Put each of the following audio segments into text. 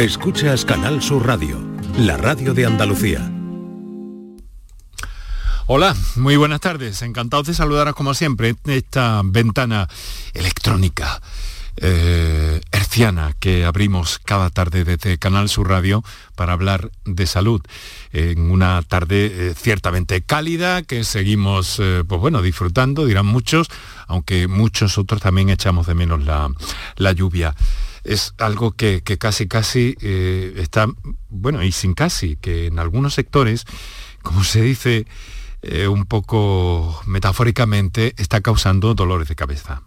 Escuchas Canal Sur Radio, la radio de Andalucía. Hola, muy buenas tardes. Encantados de saludaros como siempre esta ventana electrónica eh, herciana que abrimos cada tarde desde Canal Sur Radio para hablar de salud. En una tarde eh, ciertamente cálida que seguimos, eh, pues bueno, disfrutando, dirán muchos, aunque muchos otros también echamos de menos la, la lluvia es algo que, casi casi está, bueno, y sin casi, que en algunos sectores, como se dice un poco metafóricamente, está causando dolores de cabeza.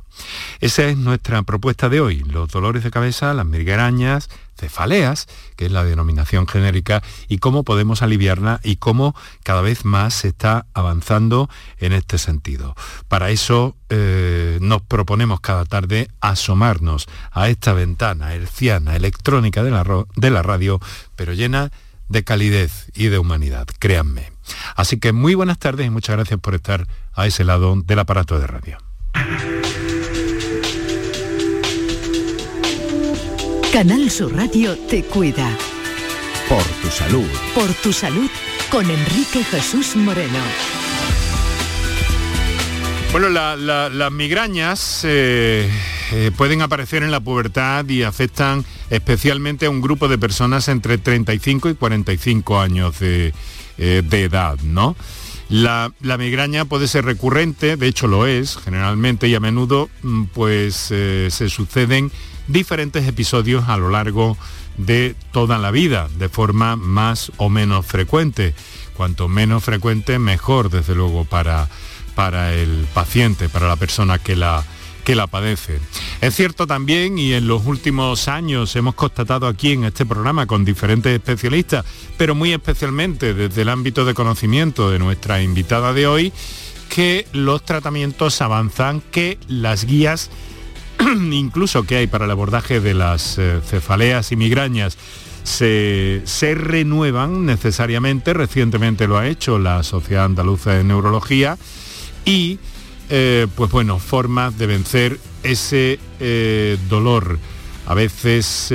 Esa es nuestra propuesta de hoy, los dolores de cabeza, las migrañas, cefaleas, que es la denominación genérica, y cómo podemos aliviarla y cómo cada vez más se está avanzando en este sentido. Para eso eh, nos proponemos cada tarde asomarnos a esta ventana herciana, electrónica de la, de la radio, pero llena de calidez y de humanidad, créanme. Así que muy buenas tardes y muchas gracias por estar a ese lado del aparato de radio. Canal Sur Radio te cuida. Por tu salud. Por tu salud con Enrique Jesús Moreno. Bueno, las migrañas eh, eh, pueden aparecer en la pubertad y afectan especialmente a un grupo de personas entre 35 y 45 años de, eh, edad, ¿no? La, la, migraña puede ser recurrente, de hecho lo es generalmente y a menudo mm, pues se suceden diferentes episodios a lo largo de toda la vida, de forma más o menos frecuente. Cuanto menos frecuente, mejor, desde luego, para, para el paciente, para la persona que la, que la padece. Es cierto también, y en los últimos años hemos constatado aquí en este programa con diferentes especialistas, pero muy especialmente desde el ámbito de conocimiento de nuestra invitada de hoy, que los tratamientos avanzan, que las guías incluso que hay para el abordaje de las eh, cefaleas y migrañas. Se, renuevan necesariamente, recientemente lo ha hecho la Sociedad Andaluza de Neurología, y eh, pues bueno, formas de vencer ese eh, dolor, a veces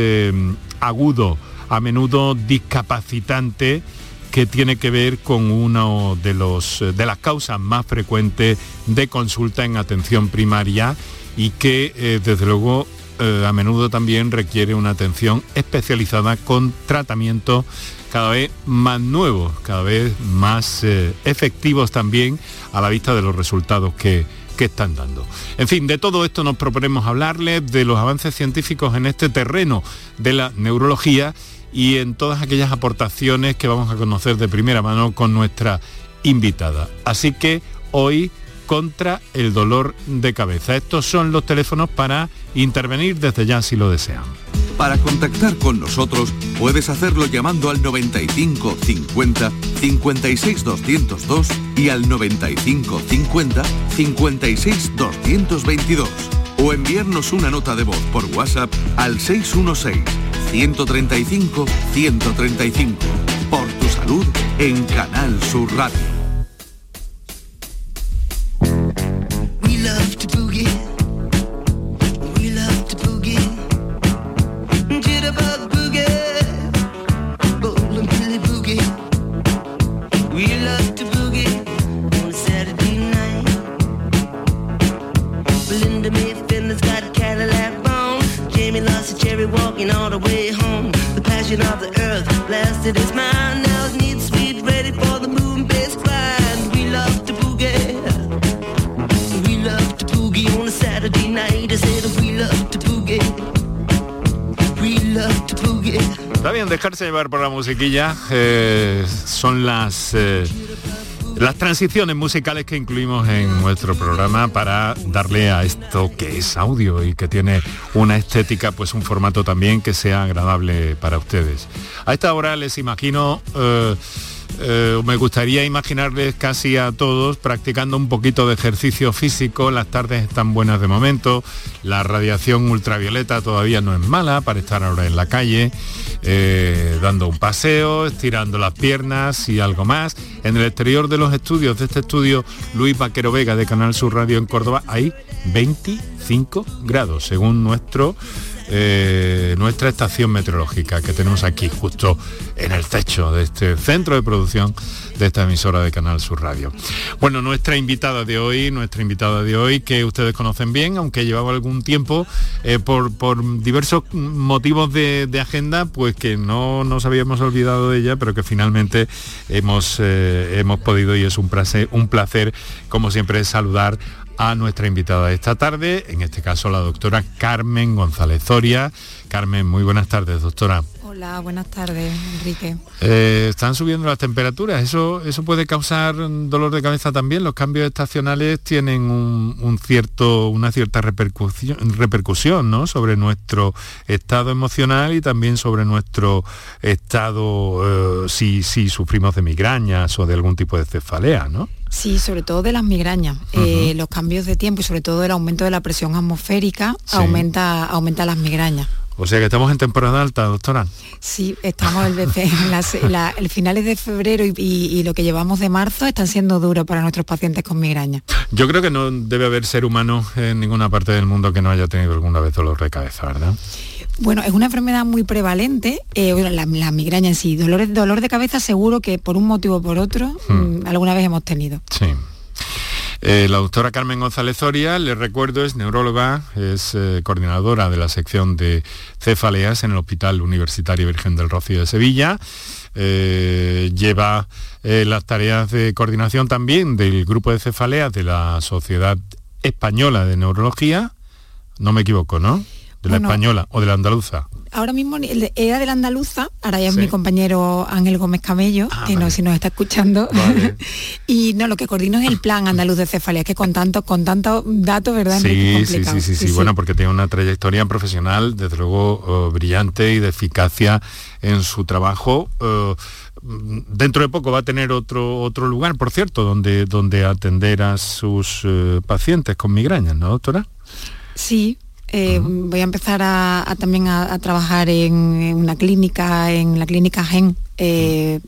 agudo, a menudo discapacitante, que tiene que ver con uno de, de las causas más frecuentes de consulta en atención primaria y que eh, desde luego eh, a menudo también requiere una atención especializada con tratamientos cada vez más nuevos, cada vez más eh, efectivos también a la vista de los resultados que, que están dando. En fin, de todo esto nos proponemos hablarles de los avances científicos en este terreno de la neurología y en todas aquellas aportaciones que vamos a conocer de primera mano con nuestra invitada. Así que hoy contra el dolor de cabeza. Estos son los teléfonos para intervenir desde ya si lo desean. Para contactar con nosotros puedes hacerlo llamando al 95 50 56 202 y al 95 50 56 222 o enviarnos una nota de voz por WhatsApp al 616 135 135 por tu salud en Canal Sur Radio. Por la musiquilla eh, son las, eh, las transiciones musicales que incluimos en nuestro programa para darle a esto que es audio y que tiene una estética, pues un formato también que sea agradable para ustedes. A esta hora les imagino... Eh, eh, me gustaría imaginarles casi a todos practicando un poquito de ejercicio físico, las tardes están buenas de momento, la radiación ultravioleta todavía no es mala para estar ahora en la calle, eh, dando un paseo, estirando las piernas y algo más. En el exterior de los estudios de este estudio, Luis Vaquero Vega de Canal Sur Radio en Córdoba, hay 25 grados, según nuestro eh, nuestra estación meteorológica que tenemos aquí justo en el techo de este centro de producción de esta emisora de Canal Sur Radio. Bueno, nuestra invitada de hoy, nuestra invitada de hoy, que ustedes conocen bien, aunque llevaba algún tiempo eh, por, diversos motivos de, agenda, pues que no nos habíamos olvidado de ella, pero que finalmente hemos, eh, hemos podido y es un placer, un placer, como siempre, saludar a nuestra invitada de esta tarde, en este caso la doctora Carmen González Zoria. Carmen, muy buenas tardes, doctora. Hola, buenas tardes, Enrique. Eh, están subiendo las temperaturas, ¿Eso, ¿eso puede causar dolor de cabeza también? Los cambios estacionales tienen un, cierto, una cierta repercusión, repercusión ¿no? sobre nuestro estado emocional y también sobre nuestro estado eh, si, si sufrimos de migrañas o de algún tipo de cefalea, ¿no? Sí, sobre todo de las migrañas. Eh, los cambios de tiempo y sobre todo el aumento de la presión atmosférica aumenta, aumenta las migrañas. O sea que estamos en temporada alta, doctora. Sí, estamos en, el finales de febrero y, lo que llevamos de marzo están siendo duros para nuestros pacientes con migraña. Yo creo que no debe haber ser humano en ninguna parte del mundo que no haya tenido alguna vez dolor de cabeza, ¿verdad? Bueno, es una enfermedad muy prevalente, eh, la, migraña en sí. Dolor, dolor de cabeza seguro que por un motivo o por otro hmm. mm, alguna vez hemos tenido. Sí. Eh, la doctora Carmen González Zoria, le recuerdo, es neuróloga, es eh, coordinadora de la sección de cefaleas en el Hospital Universitario Virgen del Rocío de Sevilla. Eh, lleva las tareas de coordinación también del grupo de cefaleas de la Sociedad Española de Neurología. No me equivoco, ¿no? De la española o de la andaluza ahora mismo era de la andaluza, ahora ya es mi compañero Ángel Gómez Camello, ah, que no si nos está escuchando. y no, lo que coordino es el plan andaluz de cefalea, que con tanto, con tanto datos, ¿verdad? Sí, sí, sí, sí, sí, bueno, porque tiene una trayectoria profesional, desde luego, oh, brillante y de eficacia en su trabajo. Oh, dentro de poco va a tener otro otro lugar, por cierto, donde, donde atender a sus eh, pacientes con migrañas, ¿no, doctora? Sí, eh, voy a empezar a, también a, trabajar en, una clínica, en la clínica GEN, eh,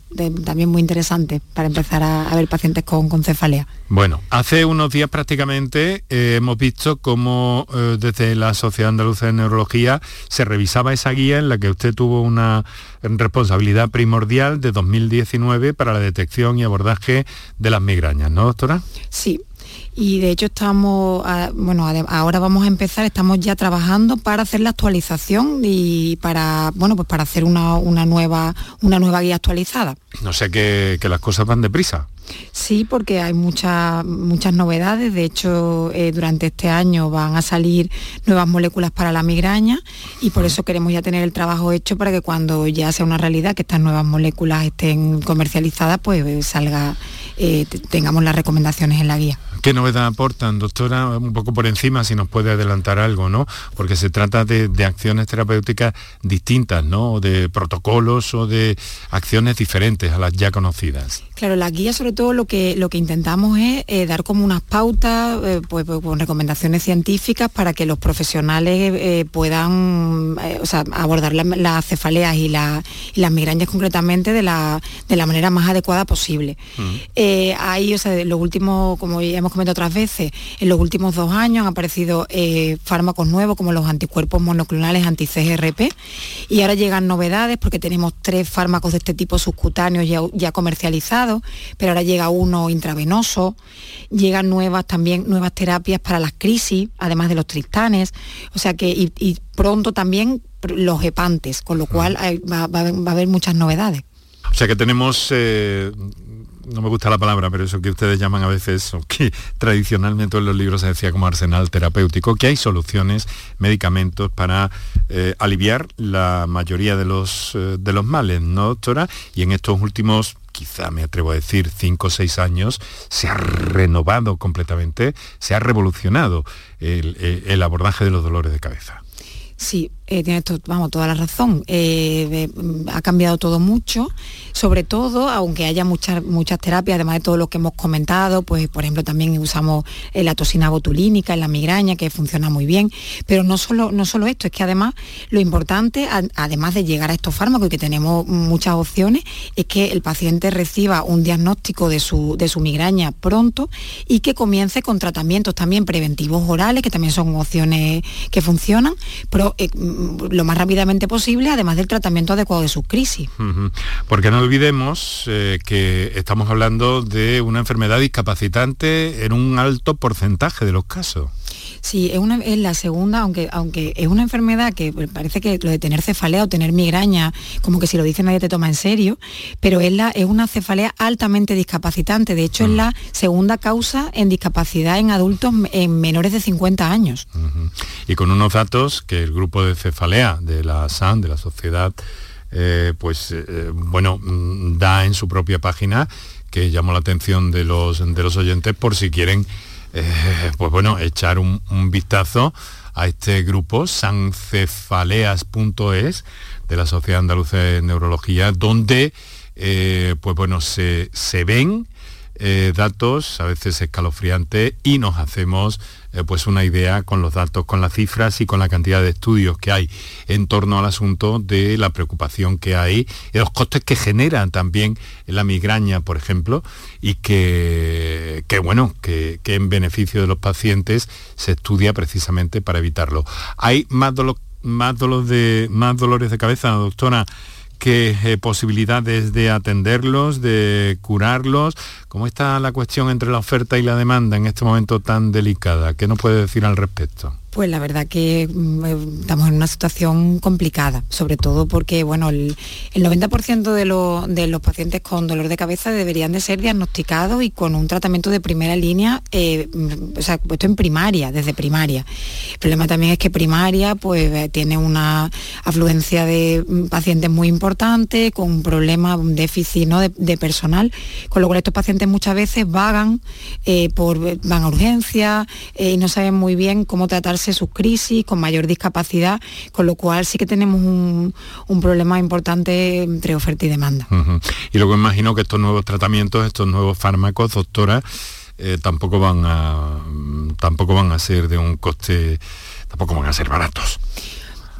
también muy interesante para empezar a, ver pacientes con, cefalea. Bueno, hace unos días prácticamente eh, hemos visto cómo desde la Sociedad Andaluza de Neurología se revisaba esa guía en la que usted tuvo una responsabilidad primordial de 2019 para la detección y abordaje de las migrañas, ¿no, doctora? Sí, y de hecho estamos, bueno, ahora vamos a empezar, estamos ya trabajando para hacer la actualización y para, bueno, pues para hacer una, nueva, una nueva guía actualizada. No sé que, que las cosas van deprisa. Sí, porque hay muchas muchas novedades. De hecho, eh, durante este año van a salir nuevas moléculas para la migraña y por eso queremos ya tener el trabajo hecho para que cuando ya sea una realidad que estas nuevas moléculas estén comercializadas, pues salga, eh, tengamos las recomendaciones en la guía. ¿Qué novedad aportan, doctora? Un poco por encima, si nos puede adelantar algo, ¿no? Porque se trata de, acciones terapéuticas distintas, ¿no? De protocolos o de acciones diferentes a las ya conocidas. Claro, la guía sobre todo lo que, lo que intentamos es eh, dar como unas pautas, eh, pues, pues, con recomendaciones científicas para que los profesionales eh, puedan abordar las cefaleas y, las migrañas concretamente de la, manera más adecuada posible. Mm. ahí, o sea, los últimos, como ya hemos comentado otras veces, en los últimos dos años han aparecido eh, fármacos nuevos como los anticuerpos monoclonales anti-CGRP y ahora llegan novedades porque tenemos tres fármacos de este tipo subcutáneos ya, comercializados, pero ahora llega uno intravenoso, llegan nuevas también nuevas terapias para las crisis, además de los tristanes, o sea que y, pronto también los hepantes, con lo cual va, a haber muchas novedades. O sea que tenemos eh, no me gusta la palabra, pero eso que ustedes llaman a veces, o que tradicionalmente en los libros se decía como arsenal terapéutico, que hay soluciones, medicamentos para eh, aliviar la mayoría de los, eh, de los males, ¿no, doctora? Y en estos últimos quizá me atrevo a decir, cinco o seis años, se ha renovado completamente, se ha revolucionado el abordaje de los dolores de cabeza. Sí, eh, tiene vamos, toda la razón. Eh, ha cambiado todo mucho, sobre todo, aunque haya muchas, muchas terapias, además de todo lo que hemos comentado, pues por ejemplo también usamos eh, la toxina botulínica en la migraña, que funciona muy bien. Pero no solo, no solo esto, es que además lo importante, además de llegar a estos fármacos y que tenemos muchas opciones, es que el paciente reciba un diagnóstico de su, de su migraña pronto y que comience con tratamientos también preventivos orales, que también son opciones que funcionan, pero eh, lo más rápidamente posible, además del tratamiento adecuado de sus crisis. Porque no olvidemos eh, que estamos hablando de una enfermedad discapacitante en un alto porcentaje de los casos. Sí, es, una, es la segunda, aunque, aunque es una enfermedad que parece que lo de tener cefalea o tener migraña, como que si lo dice nadie te toma en serio, pero es, la, es una cefalea altamente discapacitante. De hecho, es mm. la segunda causa en discapacidad en adultos en menores de 50 años. Y con unos datos que el grupo de cefalea de la SAN, de la sociedad, eh, pues eh, bueno, mm, da en su propia página que llamó la atención de los, de los oyentes por si quieren eh, pues bueno, echar un, vistazo a este grupo, sancefaleas.es, de la Sociedad Andaluza de Neurología, donde eh, pues bueno, se, se ven eh, datos a veces escalofriantes y nos hacemos eh, pues una idea con los datos, con las cifras y con la cantidad de estudios que hay en torno al asunto de la preocupación que hay y los costes que generan también la migraña, por ejemplo, y que, que bueno, que, en beneficio de los pacientes se estudia precisamente para evitarlo. ¿Hay más, más, de, más dolores de cabeza, doctora? Qué eh, posibilidades de atenderlos, de curarlos. ¿Cómo está la cuestión entre la oferta y la demanda en este momento tan delicada? ¿Qué nos puede decir al respecto? Pues la verdad que mm, eh, estamos en una situación complicada, sobre todo porque bueno, el, 90% de, los pacientes con dolor de cabeza deberían de ser diagnosticados y con un tratamiento de primera línea, eh, mm, o sea, puesto en primaria, desde primaria. El problema también es que primaria pues eh, tiene una afluencia de mm, pacientes muy importante, con un problema, un déficit ¿no? de, personal, con lo cual estos pacientes muchas veces vagan, por, van a urgencia y no saben muy bien cómo tratar sus crisis, con mayor discapacidad, con lo cual sí que tenemos un, problema importante entre oferta y demanda. Y luego imagino que estos nuevos tratamientos, estos nuevos fármacos, doctora, eh, tampoco van a tampoco van a ser de un coste, tampoco van a ser baratos.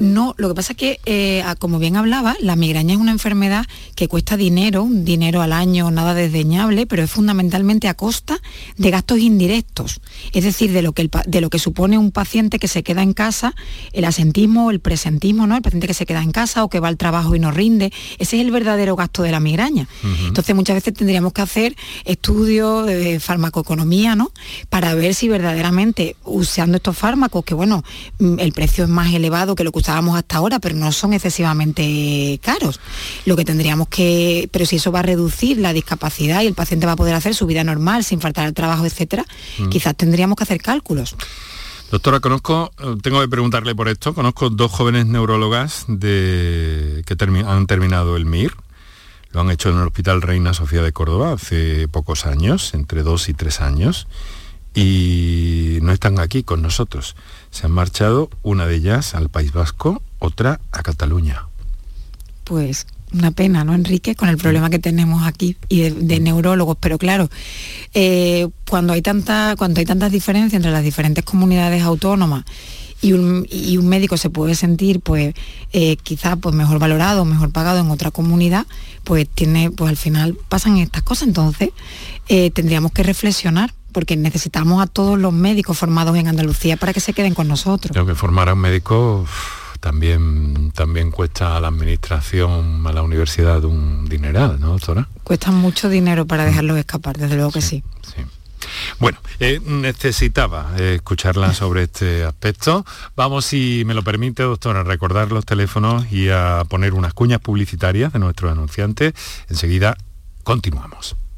No, lo que pasa es que, eh, como bien hablaba, la migraña es una enfermedad que cuesta dinero, un dinero al año nada desdeñable, pero es fundamentalmente a costa de gastos indirectos, es decir, de lo que, de lo que supone un paciente que se queda en casa, el asentismo, el presentismo, ¿no? el paciente que se queda en casa o que va al trabajo y no rinde, ese es el verdadero gasto de la migraña. Entonces muchas veces tendríamos que hacer estudios de farmacoeconomía, ¿no? Para ver si verdaderamente usando estos fármacos, que bueno, mm, el precio es más elevado que lo que usa hasta ahora, pero no son excesivamente caros. Lo que tendríamos que, pero si eso va a reducir la discapacidad y el paciente va a poder hacer su vida normal sin faltar al trabajo, etcétera, mm. quizás tendríamos que hacer cálculos. Doctora, conozco, tengo que preguntarle por esto, conozco dos jóvenes neurólogas de, que han terminado el MIR, lo han hecho en el Hospital Reina Sofía de Córdoba hace pocos años, entre dos y tres años, y no están aquí con nosotros. Se han marchado una de ellas al País Vasco, otra a Cataluña. Pues una pena, ¿no, Enrique? Con el problema que tenemos aquí y de, neurólogos. Pero claro, eh, cuando, hay tanta, cuando hay tantas diferencias entre las diferentes comunidades autónomas y un, médico se puede sentir pues eh, quizás pues mejor valorado, mejor pagado en otra comunidad, pues tiene, pues al final pasan estas cosas. Entonces eh, tendríamos que reflexionar porque necesitamos a todos los médicos formados en Andalucía para que se queden con nosotros. Creo que formar a un médico también, también cuesta a la administración, a la universidad un dineral, ¿no, doctora? Cuesta mucho dinero para dejarlos escapar, desde luego que sí. Bueno, eh, necesitaba eh, escucharla sobre este aspecto. Vamos, si me lo permite, doctora, a recordar los teléfonos y a poner unas cuñas publicitarias de nuestros anunciantes. Enseguida continuamos.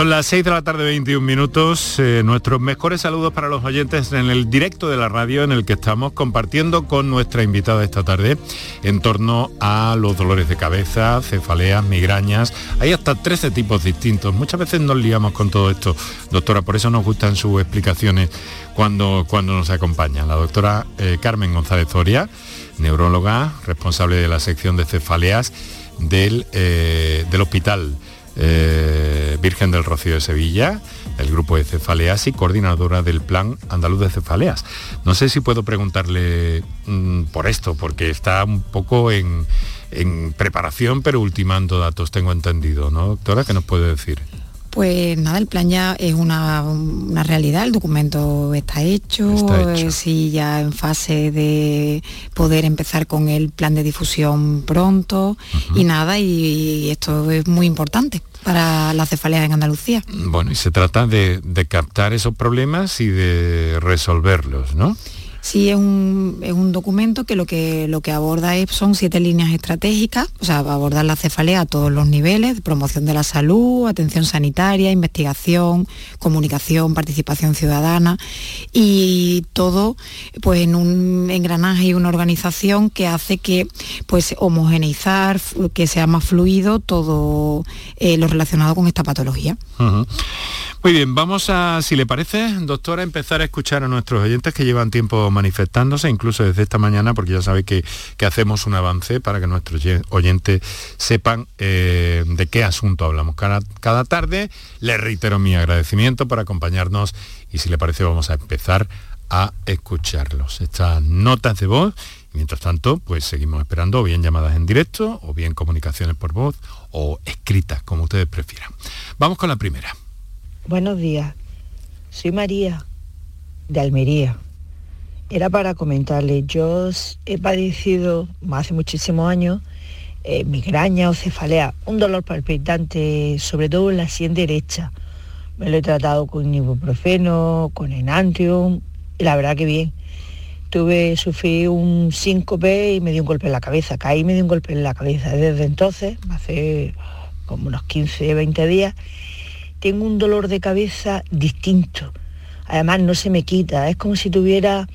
Son las 6 de la tarde, 21 minutos. Eh, nuestros mejores saludos para los oyentes en el directo de la radio en el que estamos compartiendo con nuestra invitada esta tarde en torno a los dolores de cabeza, cefaleas, migrañas. Hay hasta 13 tipos distintos. Muchas veces nos liamos con todo esto, doctora, por eso nos gustan sus explicaciones cuando, cuando nos acompaña. La doctora eh, Carmen González Zoria, neuróloga, responsable de la sección de cefaleas del, eh, del hospital eh, Virgen del Rocío de Sevilla, el grupo de cefaleas y coordinadora del Plan Andaluz de Cefaleas. No sé si puedo preguntarle mm, por esto, porque está un poco en, en preparación, pero ultimando datos, tengo entendido, ¿no, doctora? ¿Qué nos puede decir? Pues nada, el plan ya es una, una realidad, el documento está hecho, Está hecho. eh, sí, ya en fase de poder empezar con el plan de difusión pronto y nada, y, esto es muy importante para la cefalea en Andalucía. Bueno, y se trata de, de captar esos problemas y de resolverlos, ¿no? Sí, es un, es un documento que lo que lo que aborda es, son siete líneas estratégicas, o sea, va abordar la cefalea a todos los niveles, promoción de la salud, atención sanitaria, investigación, comunicación, participación ciudadana y todo pues en un engranaje y una organización que hace que pues homogeneizar, que sea más fluido todo eh, lo relacionado con esta patología. Muy bien, vamos a, si le parece, doctora, empezar a escuchar a nuestros oyentes que llevan tiempo manifestándose, incluso desde esta mañana, porque ya sabe que, que hacemos un avance para que nuestros oye- oyentes sepan eh, de qué asunto hablamos cada, cada tarde. Le reitero mi agradecimiento por acompañarnos y si le parece vamos a empezar a escucharlos. Estas notas de voz, mientras tanto, pues seguimos esperando o bien llamadas en directo, o bien comunicaciones por voz, o escritas, como ustedes prefieran. Vamos con la primera. Buenos días, soy María de Almería. Era para comentarle, yo he padecido hace muchísimos años eh, migraña o cefalea, un dolor palpitante, sobre todo en la sien derecha. Me lo he tratado con ibuprofeno, con enantium, y la verdad que bien. Tuve, sufrí un síncope y me dio un golpe en la cabeza, caí y me dio un golpe en la cabeza. Desde entonces, hace como unos 15, 20 días, tengo un dolor de cabeza distinto. Además no se me quita, es como si tuviera,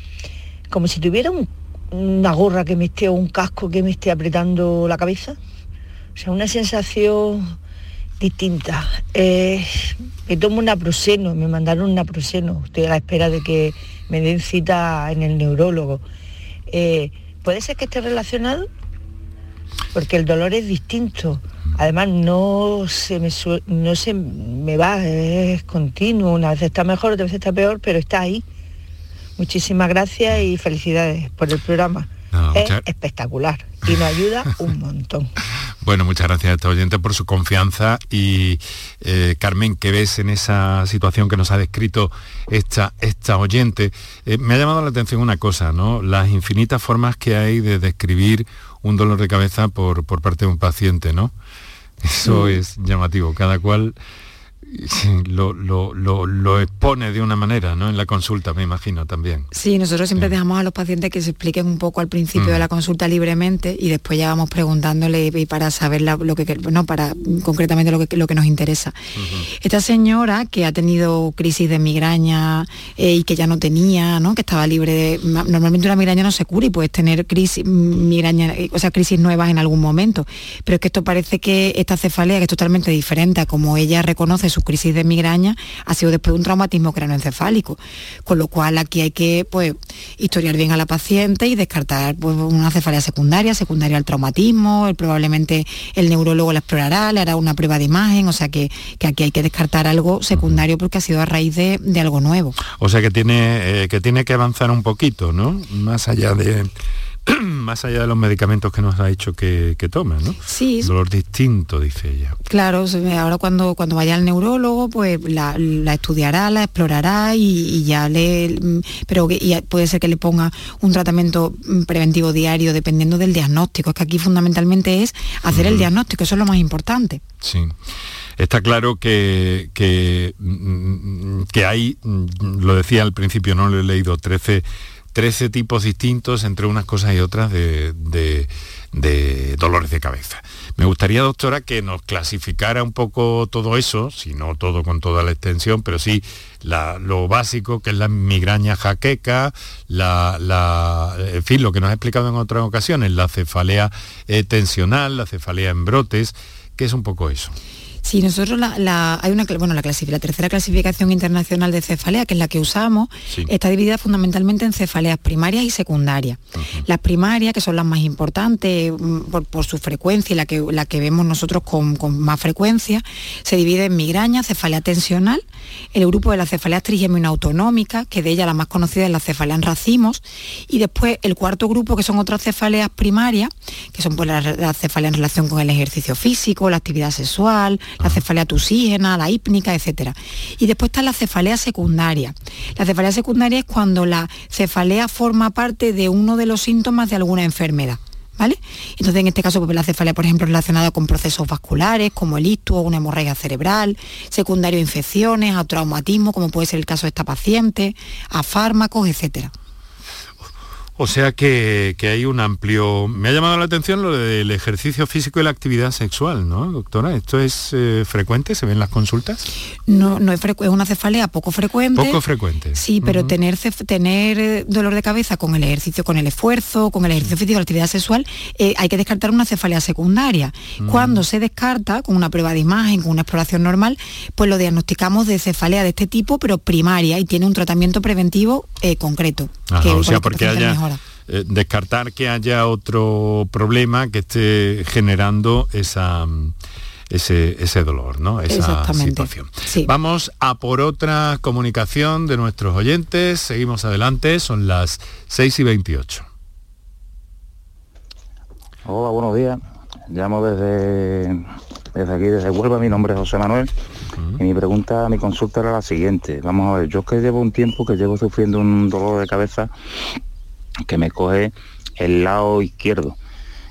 como si tuviera un- una gorra que me esté o un casco que me esté apretando la cabeza. O sea, una sensación distinta. Me tomo un naproxeno, me mandaron un naproxeno. Estoy a la espera de que me den cita en el neurólogo. Eh, ¿Puede ser que esté relacionado? Porque el dolor es distinto. Además no se me no se me va, es continuo, una vez está mejor, otra vez está peor, pero está ahí. Muchísimas gracias y felicidades por el programa. es espectacular y nos ayuda un montón. Bueno, muchas gracias a este oyente por su confianza y eh, Carmen, ¿qué ves en esa situación que nos ha descrito esta, esta oyente? Eh, me ha llamado la atención una cosa, ¿no? Las infinitas formas que hay de describir un dolor de cabeza por, por parte de un paciente, ¿no? Eso es llamativo. Cada cual lo, lo, expone de una manera, ¿no? En la consulta, me imagino también. Sí, nosotros siempre dejamos a los pacientes que se expliquen un poco al principio de mm. la consulta libremente y después ya vamos preguntándole y para saber lo que, no, para concretamente lo que, lo que nos interesa. Esta señora que ha tenido crisis de migraña eh, y que ya no tenía, ¿no? Que estaba libre de... Normalmente una migraña no se cura y puedes tener crisis, migraña, eh, o sea, crisis nuevas en algún momento. Pero es que esto parece que esta cefalea, que es totalmente diferente a como ella reconoce su crisis de migraña ha sido después de un traumatismo cranoencefálico, con lo cual aquí hay que pues, historiar bien a la paciente y descartar pues, una cefalea secundaria, secundaria al traumatismo, probablemente el neurólogo la explorará, le hará una prueba de imagen, o sea que, aquí hay que descartar algo secundario porque ha sido a raíz de, algo nuevo. O sea que tiene, eh, que tiene que avanzar un poquito, ¿no? Más allá de más allá de los medicamentos que nos ha dicho que, que toma, ¿no? Sí. Dolor distinto, dice ella. Claro, ahora cuando, cuando vaya al neurólogo, pues la, estudiará, la explorará y, ya le... Mm, pero puede ser que le ponga un tratamiento mm, preventivo diario dependiendo del diagnóstico. Es que aquí fundamentalmente es hacer el diagnóstico, eso es lo más importante. Sí. Está claro que, que, mm, que hay, lo decía al principio, no lo he leído, 13 13 tipos distintos entre unas cosas y otras de, dolores de cabeza. Me gustaría, doctora, que nos clasificara un poco todo eso, si no todo con toda la extensión, pero sí lo básico, que es la migraña jaqueca, la, en fin, lo que nos ha explicado en otras ocasiones, la cefalea eh, tensional, la cefalea en brotes, que es un poco eso. Sí, nosotros la, hay una, bueno, la, la tercera clasificación internacional de cefalea, que es la que usamos, está dividida fundamentalmente en cefaleas primarias y secundarias. Las primarias, que son las más importantes mm, por, su frecuencia y la que, la que vemos nosotros con, más frecuencia, se divide en migraña, cefalea tensional, el grupo de las cefaleas trigémino autonómicas, que de ella la más conocida es la cefalea en racimos, y después el cuarto grupo, que son otras cefaleas primarias, que son pues, las la cefalea en relación con el ejercicio físico, la actividad sexual, la cefalea tusígena, la hípnica, etc. Y después está la cefalea secundaria. La cefalea secundaria es cuando la cefalea forma parte de uno de los síntomas de alguna enfermedad. ¿Vale? Entonces, en este caso, pues, la cefalea, por ejemplo, relacionada con procesos vasculares, como el ictus una hemorragia cerebral, secundario a infecciones, a traumatismo, como puede ser el caso de esta paciente, a fármacos, etcétera. O sea que, hay un amplio... Me ha llamado la atención lo del ejercicio físico y la actividad sexual, ¿no, doctora? ¿Esto es eh, frecuente? ¿Se ven las consultas? No, no es, es una cefalea poco frecuente. Poco frecuente. Sí, pero tener, tener eh, dolor de cabeza con el ejercicio, con el esfuerzo, con el ejercicio físico, la actividad sexual, eh, hay que descartar una cefalea secundaria. Cuando se descarta, con una prueba de imagen, con una exploración normal, pues lo diagnosticamos de cefalea de este tipo, pero primaria, y tiene un tratamiento preventivo concreto. o sea, porque haya eh, descartar que haya otro problema que esté generando esa, ese, ese dolor, ¿no? Esa situación. Vamos a por otra comunicación de nuestros oyentes. Seguimos adelante, son las 6 y 28. Hola, buenos días. Llamo desde, desde aquí, desde Huelva. Mi nombre es José Manuel. Y mi pregunta, mi consulta era la siguiente. Vamos a ver, yo que llevo un tiempo que llevo sufriendo un dolor de cabeza que me coge el lado izquierdo,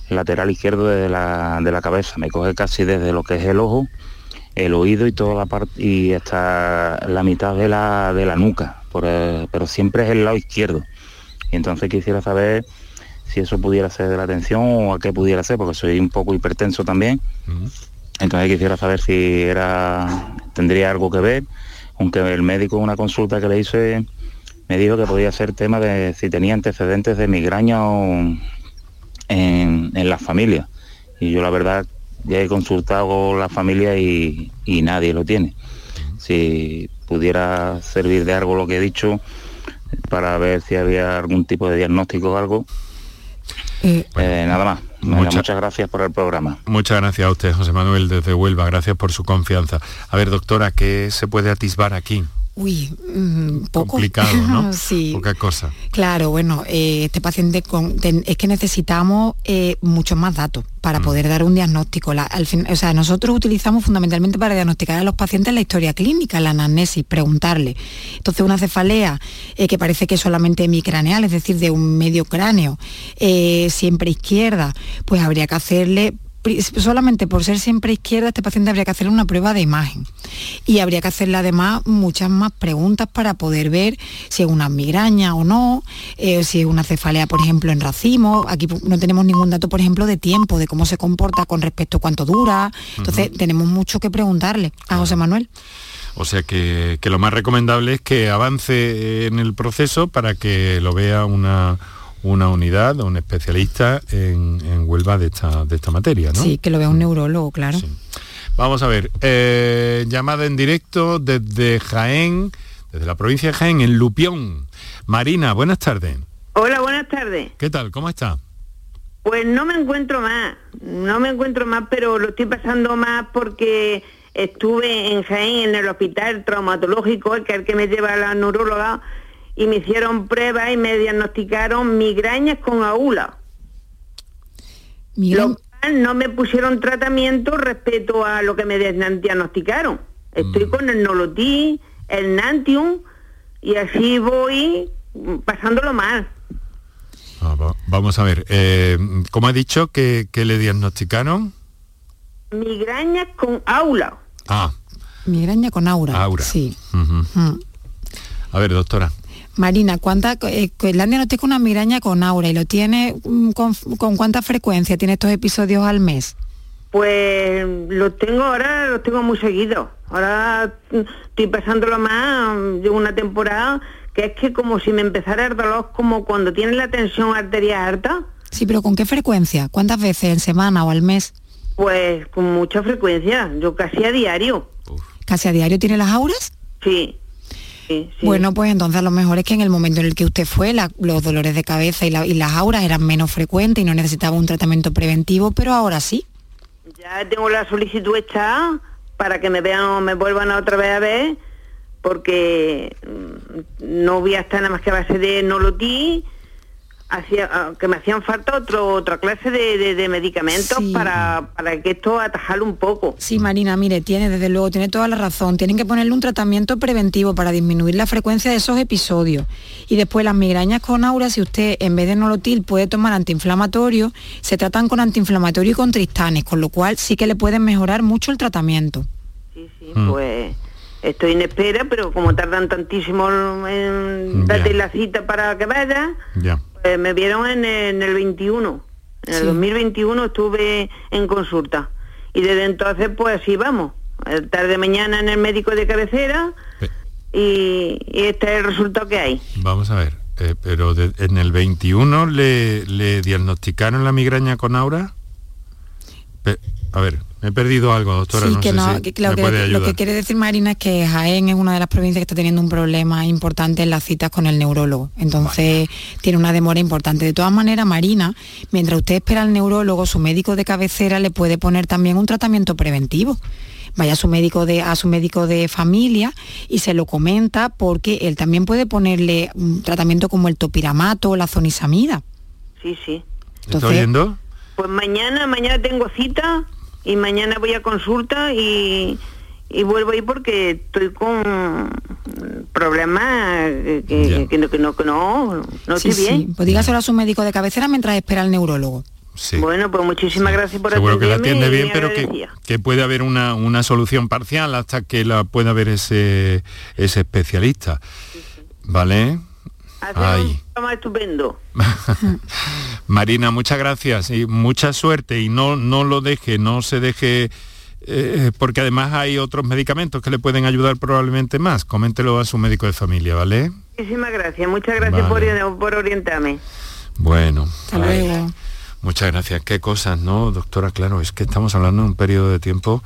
el lateral izquierdo de la, de la cabeza, me coge casi desde lo que es el ojo, el oído y toda la parte y hasta la mitad de la, de la nuca, pero siempre es el lado izquierdo. Y entonces quisiera saber si eso pudiera ser de la atención o a qué pudiera ser, porque soy un poco hipertenso también. Entonces quisiera saber si era tendría algo que ver, aunque el médico una consulta que le hice me dijo que podía ser tema de si tenía antecedentes de migraña o en, la familia. Y yo la verdad ya he consultado la familia y, nadie lo tiene. Si pudiera servir de algo lo que he dicho para ver si había algún tipo de diagnóstico o algo. Eh, eh, nada más. muchas gracias por el programa. Muchas gracias a usted, José Manuel, desde Huelva. Gracias por su confianza. A ver, doctora, ¿qué se puede atisbar aquí? Uy, mm, poco. Complicado, ¿no? sí. Poca cosa. Claro, bueno, eh, este paciente con, es que necesitamos eh, muchos más datos para mm. poder dar un diagnóstico. al fin, o sea, nosotros utilizamos fundamentalmente para diagnosticar a los pacientes la historia clínica, la anamnesis, preguntarle. Entonces, una cefalea eh, que parece que es solamente micraneal, es decir, de un medio cráneo, siempre izquierda, pues habría que hacerle solamente por ser siempre izquierda, este paciente habría que hacerle una prueba de imagen. Y habría que hacerle además muchas más preguntas para poder ver si es una migraña o no, eh, si es una cefalea, por ejemplo, en racimo. Aquí no tenemos ningún dato, por ejemplo, de tiempo, de cómo se comporta con respecto a cuánto dura. Entonces, tenemos mucho que preguntarle a José Manuel. O sea que, que, lo más recomendable es que avance en el proceso para que lo vea una, una unidad o un especialista en, Huelva de esta, de esta materia, ¿no? Sí, que lo vea un neurólogo, claro. Vamos a ver, eh, llamada en directo desde Jaén, desde la provincia de Jaén, en Lupión. Marina, buenas tardes. Hola, buenas tardes. ¿Qué tal? ¿Cómo está? Pues no me encuentro más, no me encuentro más, pero lo estoy pasando más porque estuve en Jaén, en el hospital traumatológico, que es el que me lleva a la neuróloga, y me hicieron pruebas y me diagnosticaron migrañas con aula. Lo cual no me pusieron tratamiento respecto a lo que me diagnosticaron. Estoy mm. con el Nolotí, el Nantium y así voy pasándolo mal. Ah, vamos a ver, eh, ¿cómo ha dicho que, le diagnosticaron? Migrañas con aula. Ah. Migraña con aura. Aura. Sí. Mm. A ver, doctora. Marina, ¿cuánta, eh, no tengo una migraña con aura y lo tiene mm, con, cuánta frecuencia tiene estos episodios al mes? Pues lo tengo ahora, lo tengo muy seguido. Ahora mm, estoy pasándolo más, llevo una temporada que es que como si me empezara el dolor como cuando tiene la tensión arterial alta. Sí, pero ¿con qué frecuencia? ¿Cuántas veces en semana o al mes? Pues con mucha frecuencia, yo casi a diario. ¿Casi a diario tiene las auras? Sí. Bueno, pues entonces a lo mejor es que en el momento en el que usted fue, los dolores de cabeza y, las auras eran menos frecuentes y no necesitaba un tratamiento preventivo, pero ahora sí. Ya tengo la solicitud hecha para que me vean, me vuelvan otra vez a ver, porque mm, no voy a estar nada más que a base de nolotí hacía, ah, que me hacían falta otro, otra clase de, medicamentos para, para, que esto atajarlo un poco. Sí, Marina, mire, tiene desde luego, tiene toda la razón. Tienen que ponerle un tratamiento preventivo para disminuir la frecuencia de esos episodios. Y después las migrañas con aura, si usted en vez de nolotil puede tomar antiinflamatorio, se tratan con antiinflamatorio y con tristanes, con lo cual sí que le pueden mejorar mucho el tratamiento. Sí, sí, mm. pues estoy en espera, pero como tardan tantísimo en darte la cita para que vaya, ya eh, me vieron en, el 21. En el 2021 estuve en consulta. Y desde entonces, pues así vamos. Tarde mañana en el médico de cabecera y, este es el resultado que hay. Vamos a ver, eh, pero en el 21 le, le diagnosticaron la migraña con aura. a ver, he perdido algo, doctora. Sí, que no, lo que quiere decir Marina es que Jaén es una de las provincias que está teniendo un problema importante en las citas con el neurólogo. Entonces tiene una demora importante. De todas maneras, Marina, mientras usted espera al neurólogo, su médico de cabecera le puede poner también un tratamiento preventivo vaya a su médico de a su médico de familia y se lo comenta porque él también puede ponerle un tratamiento como el topiramato o la zonisamida. Sí, sí. ¿Está oyendo? Pues mañana, mañana tengo cita y mañana voy a consulta y, vuelvo ahí porque estoy con problemas que, no, que no, que no, no estoy bien. Pues dígaselo a su médico de cabecera mientras espera el neurólogo. Bueno, pues muchísimas gracias por Seguro que la atiende bien, pero que, puede haber una, una, solución parcial hasta que la pueda ver ese, ese especialista. ¿Vale? Ay. estupendo. Marina, muchas gracias y mucha suerte y no, no lo deje, no se deje, eh, porque además hay otros medicamentos que le pueden ayudar probablemente más. Coméntelo a su médico de familia, ¿vale? Muchísimas gracias, muchas gracias por, orientarme. Bueno. Muchas gracias. Qué cosas, ¿no, doctora? Claro, es que estamos hablando de un periodo de tiempo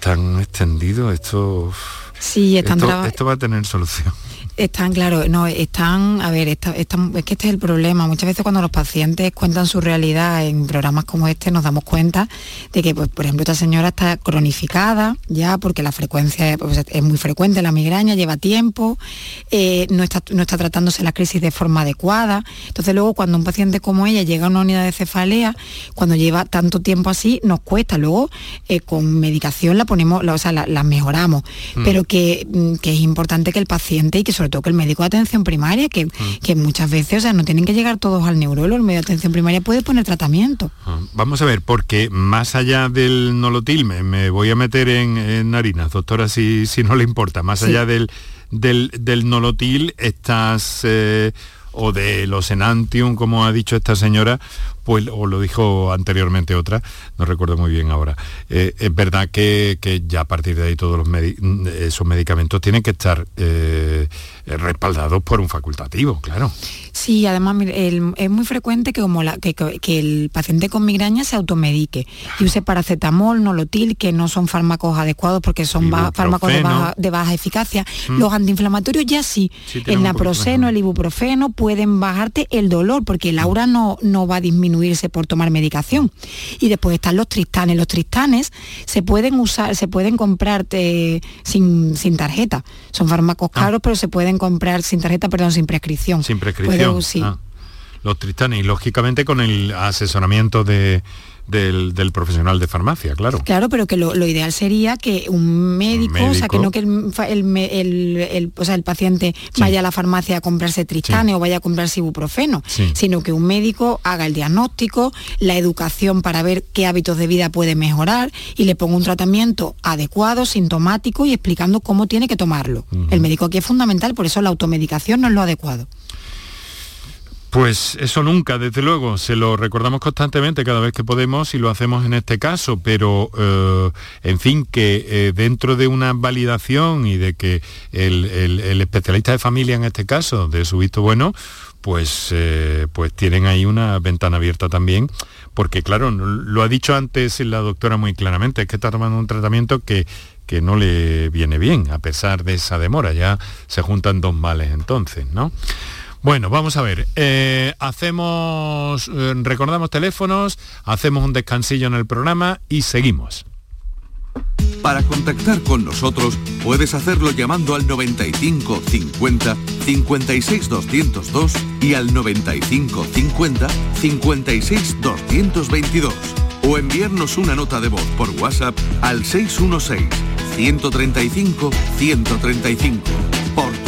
tan extendido. Esto, sí, esto, esto va a tener solución. Están, claro, no, están, a ver, está, es que este es el problema. Muchas veces cuando los pacientes cuentan su realidad en programas como este, nos damos cuenta de que, pues, por ejemplo, esta señora está cronificada ya porque la frecuencia pues, es muy frecuente, la migraña lleva tiempo, eh, no, está, no está tratándose la crisis de forma adecuada. Entonces luego cuando un paciente como ella llega a una unidad de cefalea, cuando lleva tanto tiempo así, nos cuesta. Luego eh, con medicación la ponemos, la, o sea, la, mejoramos. Mm. Pero que, mm, que es importante que el paciente y que sobre todo que el médico de atención primaria, que, mm. que muchas veces, o sea, no tienen que llegar todos al neurólogo, el médico de atención primaria puede poner tratamiento. Ah, vamos a ver, porque más allá del nolotil, me, voy a meter en, harinas, doctora, si, si no le importa, más allá del, del, del nolotil, estas... Eh, o de los enantium, como ha dicho esta señora, pues, o lo dijo anteriormente otra, no recuerdo muy bien ahora. Eh, es verdad que, ya a partir de ahí todos los esos medicamentos tienen que estar eh, respaldados por un facultativo, claro. Sí, además es muy frecuente que, como la, que, el paciente con migraña se automedique y use paracetamol, nolotil, que no son fármacos adecuados porque son fármacos de baja, eficacia. Mm. Los antiinflamatorios ya sí, el naproxeno, el ibuprofeno pueden bajarte el dolor porque el aura no, no va a disminuir irse por tomar medicación. Y después están los tristanes. Los tristanes se pueden usar, se pueden comprar sin, sin, tarjeta. Son fármacos ah. caros, pero se pueden comprar sin tarjeta, perdón, sin prescripción. Sin prescripción. Ah. Los tristanes, y lógicamente con el asesoramiento de del, profesional de farmacia, claro. Claro, pero que lo, ideal sería que un médico, o sea, que no que el, o sea, el paciente vaya a la farmacia a comprarse tristane o vaya a comprarse ibuprofeno, sino que un médico haga el diagnóstico, la educación para ver qué hábitos de vida puede mejorar y le ponga un tratamiento adecuado, sintomático y explicando cómo tiene que tomarlo. El médico aquí es fundamental, por eso la automedicación no es lo adecuado. Pues eso nunca, desde luego, se lo recordamos constantemente cada vez que podemos y lo hacemos en este caso, pero eh, en fin, que eh, dentro de una validación y de que el, especialista de familia en este caso, de su visto bueno, pues, eh, pues tienen ahí una ventana abierta también, porque claro, lo ha dicho antes la doctora muy claramente, es que está tomando un tratamiento que, que no le viene bien, a pesar de esa demora, ya se juntan dos males entonces, ¿no? Bueno, vamos a ver. Eh, hacemos, eh, recordamos teléfonos, hacemos un descansillo en el programa y seguimos. Para contactar con nosotros puedes hacerlo llamando al 95 50 56 202 y al 95 50 56 222 o enviarnos una nota de voz por WhatsApp al 616 135 135 por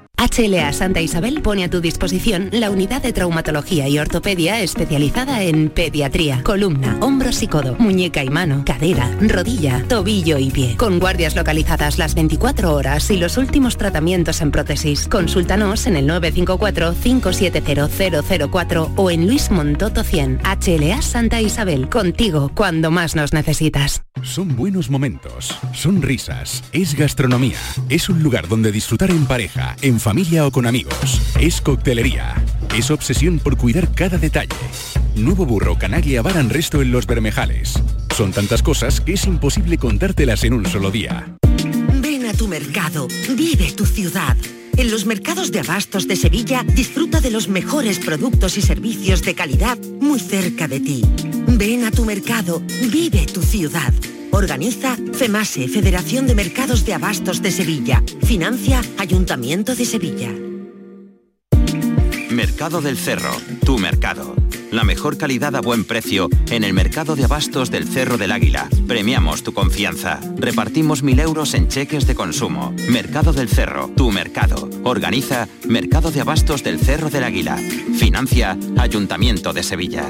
HLA Santa Isabel pone a tu disposición la unidad de traumatología y ortopedia especializada en pediatría, columna, hombros y codo, muñeca y mano, cadera, rodilla, tobillo y pie. Con guardias localizadas las 24 horas y los últimos tratamientos en prótesis. Consúltanos en el 954-570004 o en Luis Montoto 100. HLA Santa Isabel, contigo cuando más nos necesitas. Son buenos momentos, son risas, es gastronomía, es un lugar donde disfrutar en pareja, en familia familia o con amigos. Es coctelería. Es obsesión por cuidar cada detalle. Nuevo burro canaglia baran resto en los Bermejales. Son tantas cosas que es imposible contártelas en un solo día. Ven a tu mercado, vive tu ciudad. En los mercados de abastos de Sevilla disfruta de los mejores productos y servicios de calidad muy cerca de ti. Ven a tu mercado, vive tu ciudad. Organiza FEMASE, Federación de Mercados de Abastos de Sevilla. Financia Ayuntamiento de Sevilla. Mercado del Cerro, tu mercado. La mejor calidad a buen precio en el mercado de abastos del Cerro del Águila. Premiamos tu confianza. Repartimos mil euros en cheques de consumo. Mercado del Cerro, tu mercado. Organiza Mercado de Abastos del Cerro del Águila. Financia Ayuntamiento de Sevilla.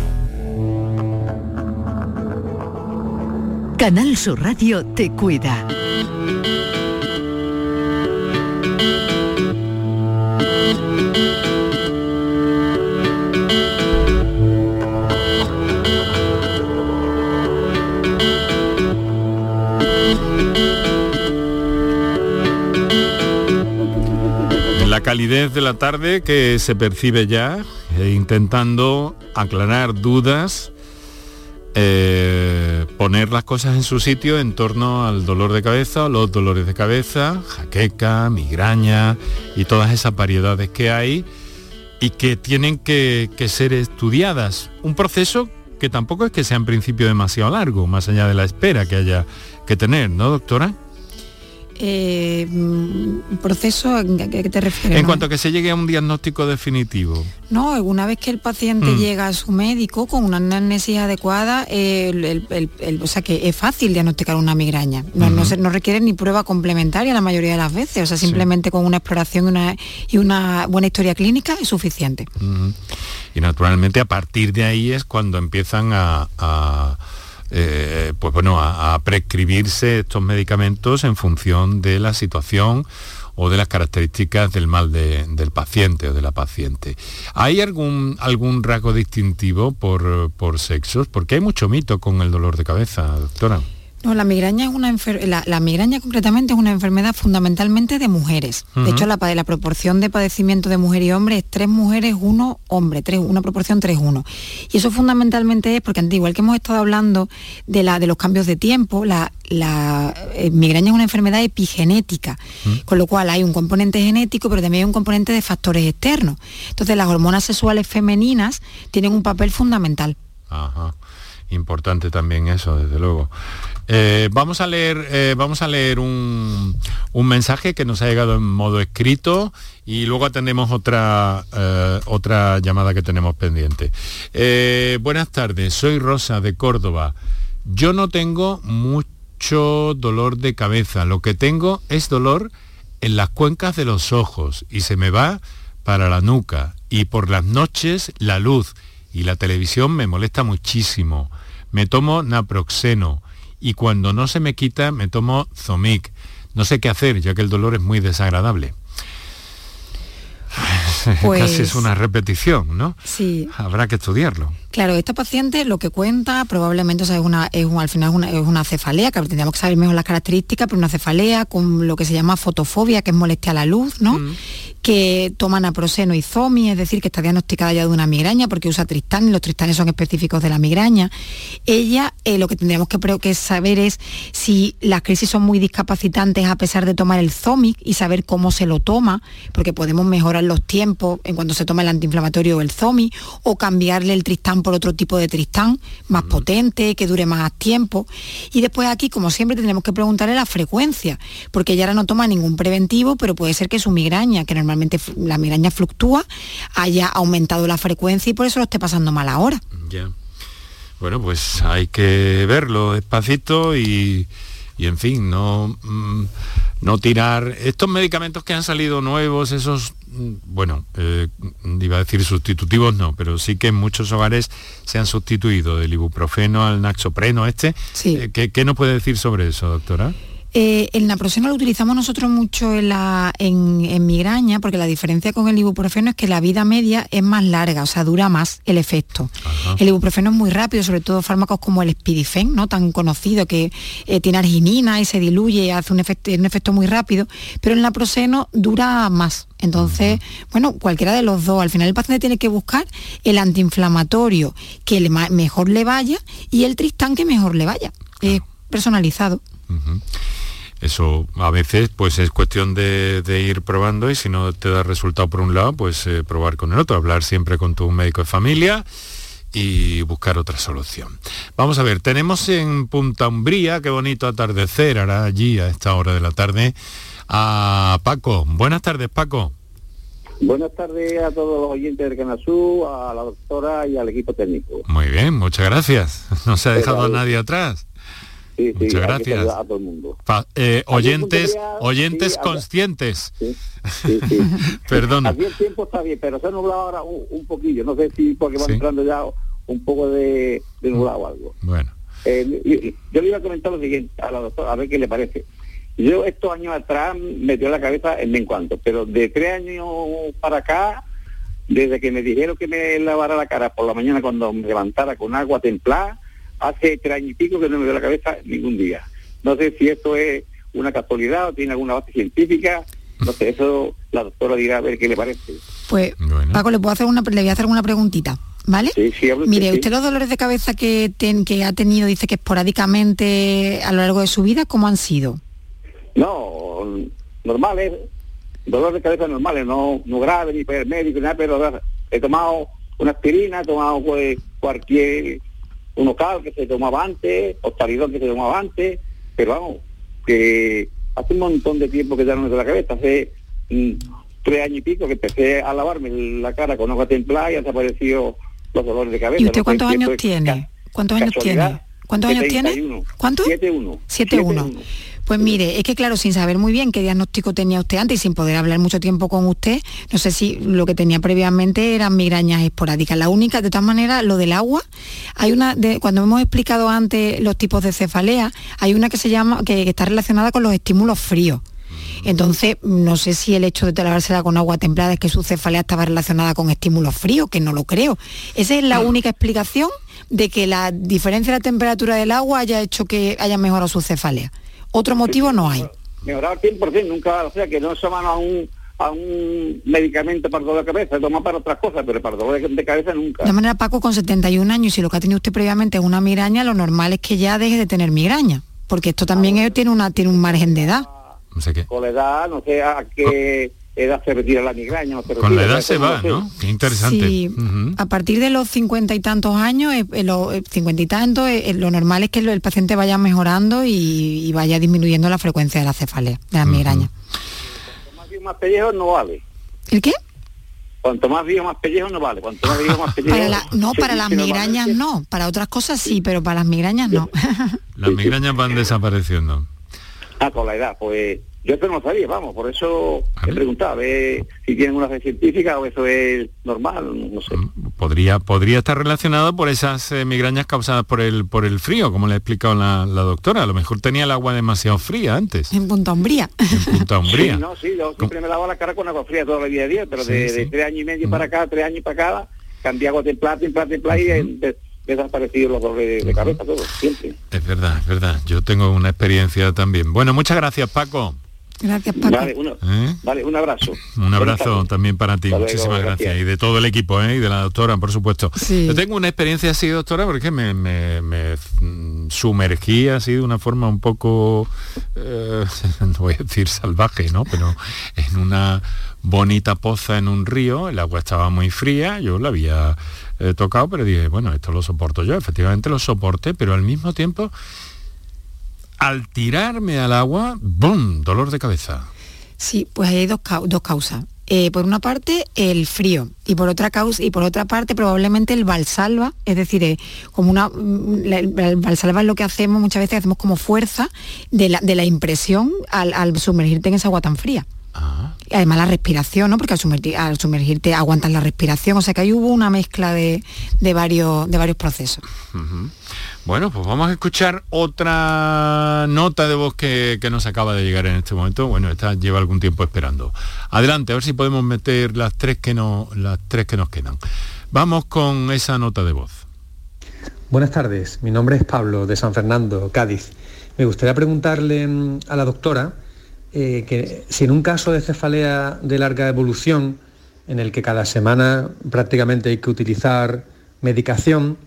Canal Sur Radio te cuida. La calidez de la tarde que se percibe ya, eh, intentando aclarar dudas, eh, poner las cosas en su sitio en torno al dolor de cabeza, los dolores de cabeza, jaqueca, migraña y todas esas variedades que hay y que tienen que, que ser estudiadas. Un proceso que tampoco es que sea en principio demasiado largo, más allá de la espera que haya que tener, ¿no, doctora? Eh, proceso ¿a qué te refieres? En cuanto a que se llegue a un diagnóstico definitivo. No, una vez que el paciente Mm. llega a su médico con una anamnesis adecuada, el- el- el- el- o sea que es fácil diagnosticar una migraña. No, no, se- no requiere ni prueba complementaria la mayoría de las veces. O sea, simplemente con una exploración y una, y una buena historia clínica es suficiente. Y naturalmente a partir de ahí es cuando empiezan a, a, eh, pues bueno, a, prescribirse estos medicamentos en función de la situación o de las características del mal de- del paciente o de la paciente. ¿Hay algún, algún rasgo distintivo por, por sexos? Porque hay mucho mito con el dolor de cabeza, doctora. No, la migraña es una enfer- la, la migraña concretamente es una enfermedad fundamentalmente de mujeres. De hecho, la, la proporción de padecimiento de mujer y hombre es tres mujeres, uno hombre, tres, una proporción 3-1. Y eso fundamentalmente es porque, igual que hemos estado hablando de, la, de los cambios de tiempo, la, la eh, migraña es una enfermedad epigenética, con lo cual hay un componente genético, pero también hay un componente de factores externos. Entonces, las hormonas sexuales femeninas tienen un papel fundamental. Ajá. Importante también eso, desde luego. Eh, vamos a leer, eh, vamos a leer un, un mensaje que nos ha llegado en modo escrito y luego atendemos otra, eh, otra llamada que tenemos pendiente. Buenas tardes, soy Rosa de Córdoba. Yo no tengo mucho dolor de cabeza, lo que tengo es dolor en las cuencas de los ojos y se me va para la nuca y por las noches la luz y la televisión me molesta muchísimo. Me tomo naproxeno y cuando no se me quita me tomo Zomic. No sé qué hacer ya que el dolor es muy desagradable. Pues- Casi es una repetición, ¿no? Sí, Habrá que estudiarlo. Claro, esta paciente lo que cuenta probablemente o sea, es una, es un- al final es una, es una cefalea, que tendríamos que saber mejor las características, pero una cefalea con lo que se llama fotofobia, que es molestia a la luz, ¿no? que toma naproxeno y zomi, es decir, que está diagnosticada ya de una migraña porque usa tristán y los tristanes son específicos de la migraña. Ella eh, lo que tendríamos que, que saber es si las crisis son muy discapacitantes a pesar de tomar el zomic y saber cómo se lo toma, porque podemos mejorar los tiempos en cuanto se toma el antiinflamatorio o el zomi, o cambiarle el tristán por otro tipo de tristán más potente, que dure más tiempo. Y después aquí, como siempre, tendremos que preguntarle la frecuencia, porque ella ahora no toma ningún preventivo, pero puede ser que su migraña, que normalmente la migraña fluctúa, haya aumentado la frecuencia y por eso lo esté pasando mal ahora. Ya. Bueno, pues hay que verlo despacito y, y, en fin, no, mm, no tirar estos medicamentos que han salido nuevos, esos, mm, bueno, eh, iba a decir sustitutivos no, pero sí que en muchos hogares se han sustituido del ibuprofeno al naxopreno este. Eh, ¿qué, qué nos puede decir sobre eso, doctora? Eh, el naproxeno lo utilizamos nosotros mucho en, la, en, en migraña porque la diferencia con el ibuprofeno es que la vida media es más larga, o sea, dura más el efecto. El ibuprofeno es muy rápido, sobre todo fármacos como el Spidifen, ¿no? tan conocido que eh, tiene arginina y se diluye y hace un efecto, un efecto muy rápido, pero el naproxeno dura más. Entonces, bueno, cualquiera de los dos, al final el paciente tiene que buscar el antiinflamatorio que le mejor le vaya y el tristán que mejor le vaya. Es personalizado. Eso a veces pues es cuestión de, de ir probando y si no te da resultado por un lado, pues eh, probar con el otro, hablar siempre con tu médico de familia y buscar otra solución. Vamos a ver, tenemos en Punta Umbría, qué bonito atardecer, hará allí a esta hora de la tarde, a Paco. Buenas tardes, Paco. Buenas tardes a todos los oyentes del Canal Sur, a la doctora y al equipo técnico. Muy bien, muchas gracias. No se ha dejado a nadie atrás. Sí, sí, muchas gracias. A todo el mundo. Eh, oyentes, oyentes conscientes. Sí, sí, Perdón. Aquí el tiempo está bien, pero se ha nublado ahora un, poquillo. No sé si porque va entrando ya un poco de, de nublado o algo. Bueno. Eh, yo le iba a comentar lo siguiente a la doctora, a ver qué le parece. Yo estos años atrás me dio la cabeza en en cuanto, pero de tres años para acá, desde que me dijeron que me lavara la cara por la mañana cuando me levantara con agua templada, hace tres años y pico que no me dio la cabeza ningún día. No sé si esto es una casualidad o tiene alguna base científica, no sé, eso la doctora dirá a ver qué le parece. Pues, Paco, le puedo hacer una, le voy a hacer una preguntita. ¿Vale? Sí, sí, Mire, usted los dolores de cabeza que, que ha tenido, dice que esporádicamente a lo largo de su vida, ¿cómo han sido? No, normales, dolor de cabeza normales, no, no grave ni médico ni nada, pero he tomado una aspirina, he tomado pues, cualquier unocal que se tomaba antes, ostalidón que se tomaba antes, pero vamos, que hace un montón de tiempo que ya no me la cabeza, hace mm, tres años y pico que empecé a lavarme la cara con agua templada y han desaparecido los dolores de cabeza. ¿Y usted cuántos años tiene? ¿Cuántos años tiene? ¿Cuántos años tiene? ¿Cuánto? 7-1. 7-1. Pues mire, es que claro, sin saber muy bien qué diagnóstico tenía usted antes y sin poder hablar mucho tiempo con usted, no sé si lo que tenía previamente eran migrañas esporádicas. La única, de todas maneras, lo del agua, hay una, de, cuando hemos explicado antes los tipos de cefalea, hay una que se llama, que, está relacionada con los estímulos fríos. Entonces, no sé si el hecho de lavársela con agua templada es que su cefalea estaba relacionada con estímulos fríos, que no lo creo. Esa es la única explicación de que la diferencia de la temperatura del agua haya hecho que haya mejorado su cefalea. Otro motivo no hay. Mejorar 100%, nunca, o sea, que no se van a un, a un medicamento para dolor de cabeza, toma para otras cosas, pero para dolor de, cabeza nunca. De manera, Paco, con 71 años, si lo que ha tenido usted previamente es una migraña, lo normal es que ya deje de tener migraña, porque esto también ah, tiene, una, tiene un margen de edad. No sé qué. Con la edad, no sé a qué edad se retira la migraña. Con la edad se va, ¿no? Qué interesante. Sí, a partir de los cincuenta y tantos años, eh, eh, los eh, cincuenta y tantos, lo normal es que el paciente vaya mejorando y, vaya disminuyendo la frecuencia de la cefalea, de la migraña. Cuanto más viejo, más pellejo no vale. ¿El qué? Cuanto más viejo, más pellejo no vale. Cuanto más viejo, más pellejo... no, para las migrañas no, para otras cosas sí, pero para las migrañas no. las migrañas van desapareciendo. Ah, con la edad, pues yo esto no lo sabía, vamos, por eso he preguntado, a ver si tienen una fe científica o eso es normal, no sé. Mm, podría, podría estar relacionado por esas eh, migrañas causadas por el, por el frío, como le ha explicado la, doctora. A lo mejor tenía el agua demasiado fría antes. En Punta Umbría. En Punta Umbría. sí, no, sí, yo siempre me lavo la cara con agua fría toda la vida a día, pero de, tres años y medio para acá, tres años para acá, cambié agua templada, templada, templada y desaparecido los dolores de cabeza, todo, siempre. Es verdad, es verdad. Yo tengo una experiencia también. Bueno, muchas gracias, Paco. Gracias, Paco. ¿Eh? Vale, un abrazo. Un abrazo también para ti. Muchísimas gracias. Y de todo el equipo, ¿eh? y de la doctora, por supuesto. Yo tengo una experiencia así, doctora, porque me, me, sumergí así de una forma un poco, eh, no voy a decir salvaje, ¿no? Pero en una bonita poza en un río, el agua estaba muy fría, yo la había tocado, pero dije, bueno, esto lo soporto yo. Efectivamente lo soporté, pero al mismo tiempo al tirarme al agua, ¡bum!, dolor de cabeza. Sí, pues hay dos, dos causas. Eh, por una parte el frío y por otra causa y por otra parte probablemente el valsalva es decir eh, como una mm, el valsalva es lo que hacemos muchas veces hacemos como fuerza de la, impresión al, sumergirte en esa agua tan fría ah. y además la respiración no porque al, sumergirte aguantas la respiración o sea que ahí hubo una mezcla de, varios de varios procesos bueno, pues vamos a escuchar otra nota de voz que, nos acaba de llegar en este momento. Bueno, esta lleva algún tiempo esperando. Adelante, a ver si podemos meter las tres que, no, las tres que nos quedan. Vamos con esa nota de voz. Buenas tardes, mi nombre es Pablo de San Fernando, Cádiz. Me gustaría preguntarle mm, a la doctora eh, que si en un caso de cefalea de larga evolución, en el que cada semana prácticamente hay que utilizar medicación,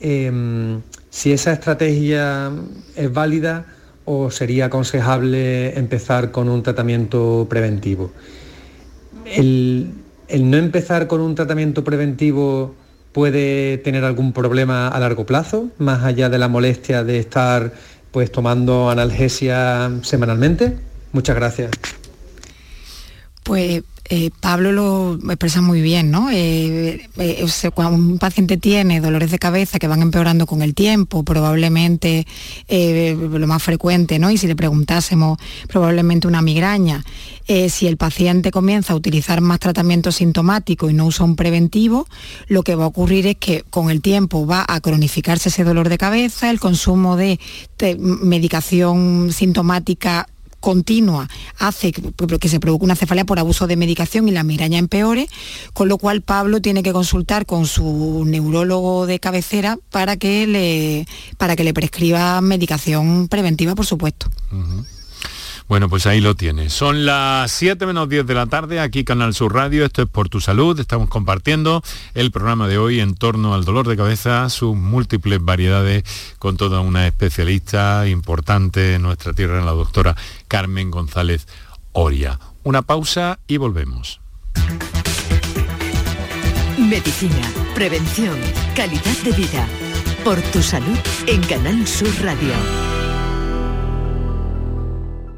em, si esa estrategia es válida o sería aconsejable empezar con un tratamiento preventivo. El, no empezar con un tratamiento preventivo puede tener algún problema a largo plazo, más allá de la molestia de estar pues tomando analgesia semanalmente. Muchas gracias. Pues eh, Pablo lo expresa muy bien, ¿no? Eh, eh, cuando un paciente tiene dolores de cabeza que van empeorando con el tiempo, probablemente lo más frecuente, ¿no? Y si le preguntásemos, probablemente una migraña. si el paciente comienza a utilizar más tratamiento sintomático y no usa un preventivo, lo que va a ocurrir es que con el tiempo va a cronificarse ese dolor de cabeza, el consumo de medicación sintomática continua hace que, se provoque una cefalea por abuso de medicación y la migraña empeore, con lo cual Pablo tiene que consultar con su neurólogo de cabecera para que le, para que le prescriba medicación preventiva, por supuesto. Bueno, pues ahí lo tienes. Son las 7 menos 10 de la tarde, aquí Canal Sur Radio, esto es Por Tu Salud, estamos compartiendo el programa de hoy en torno al dolor de cabeza, sus múltiples variedades, con toda una especialista importante en nuestra tierra, la doctora Carmen González Oria. Una pausa y volvemos. Medicina, prevención, calidad de vida. Por Tu Salud en Canal Sur Radio.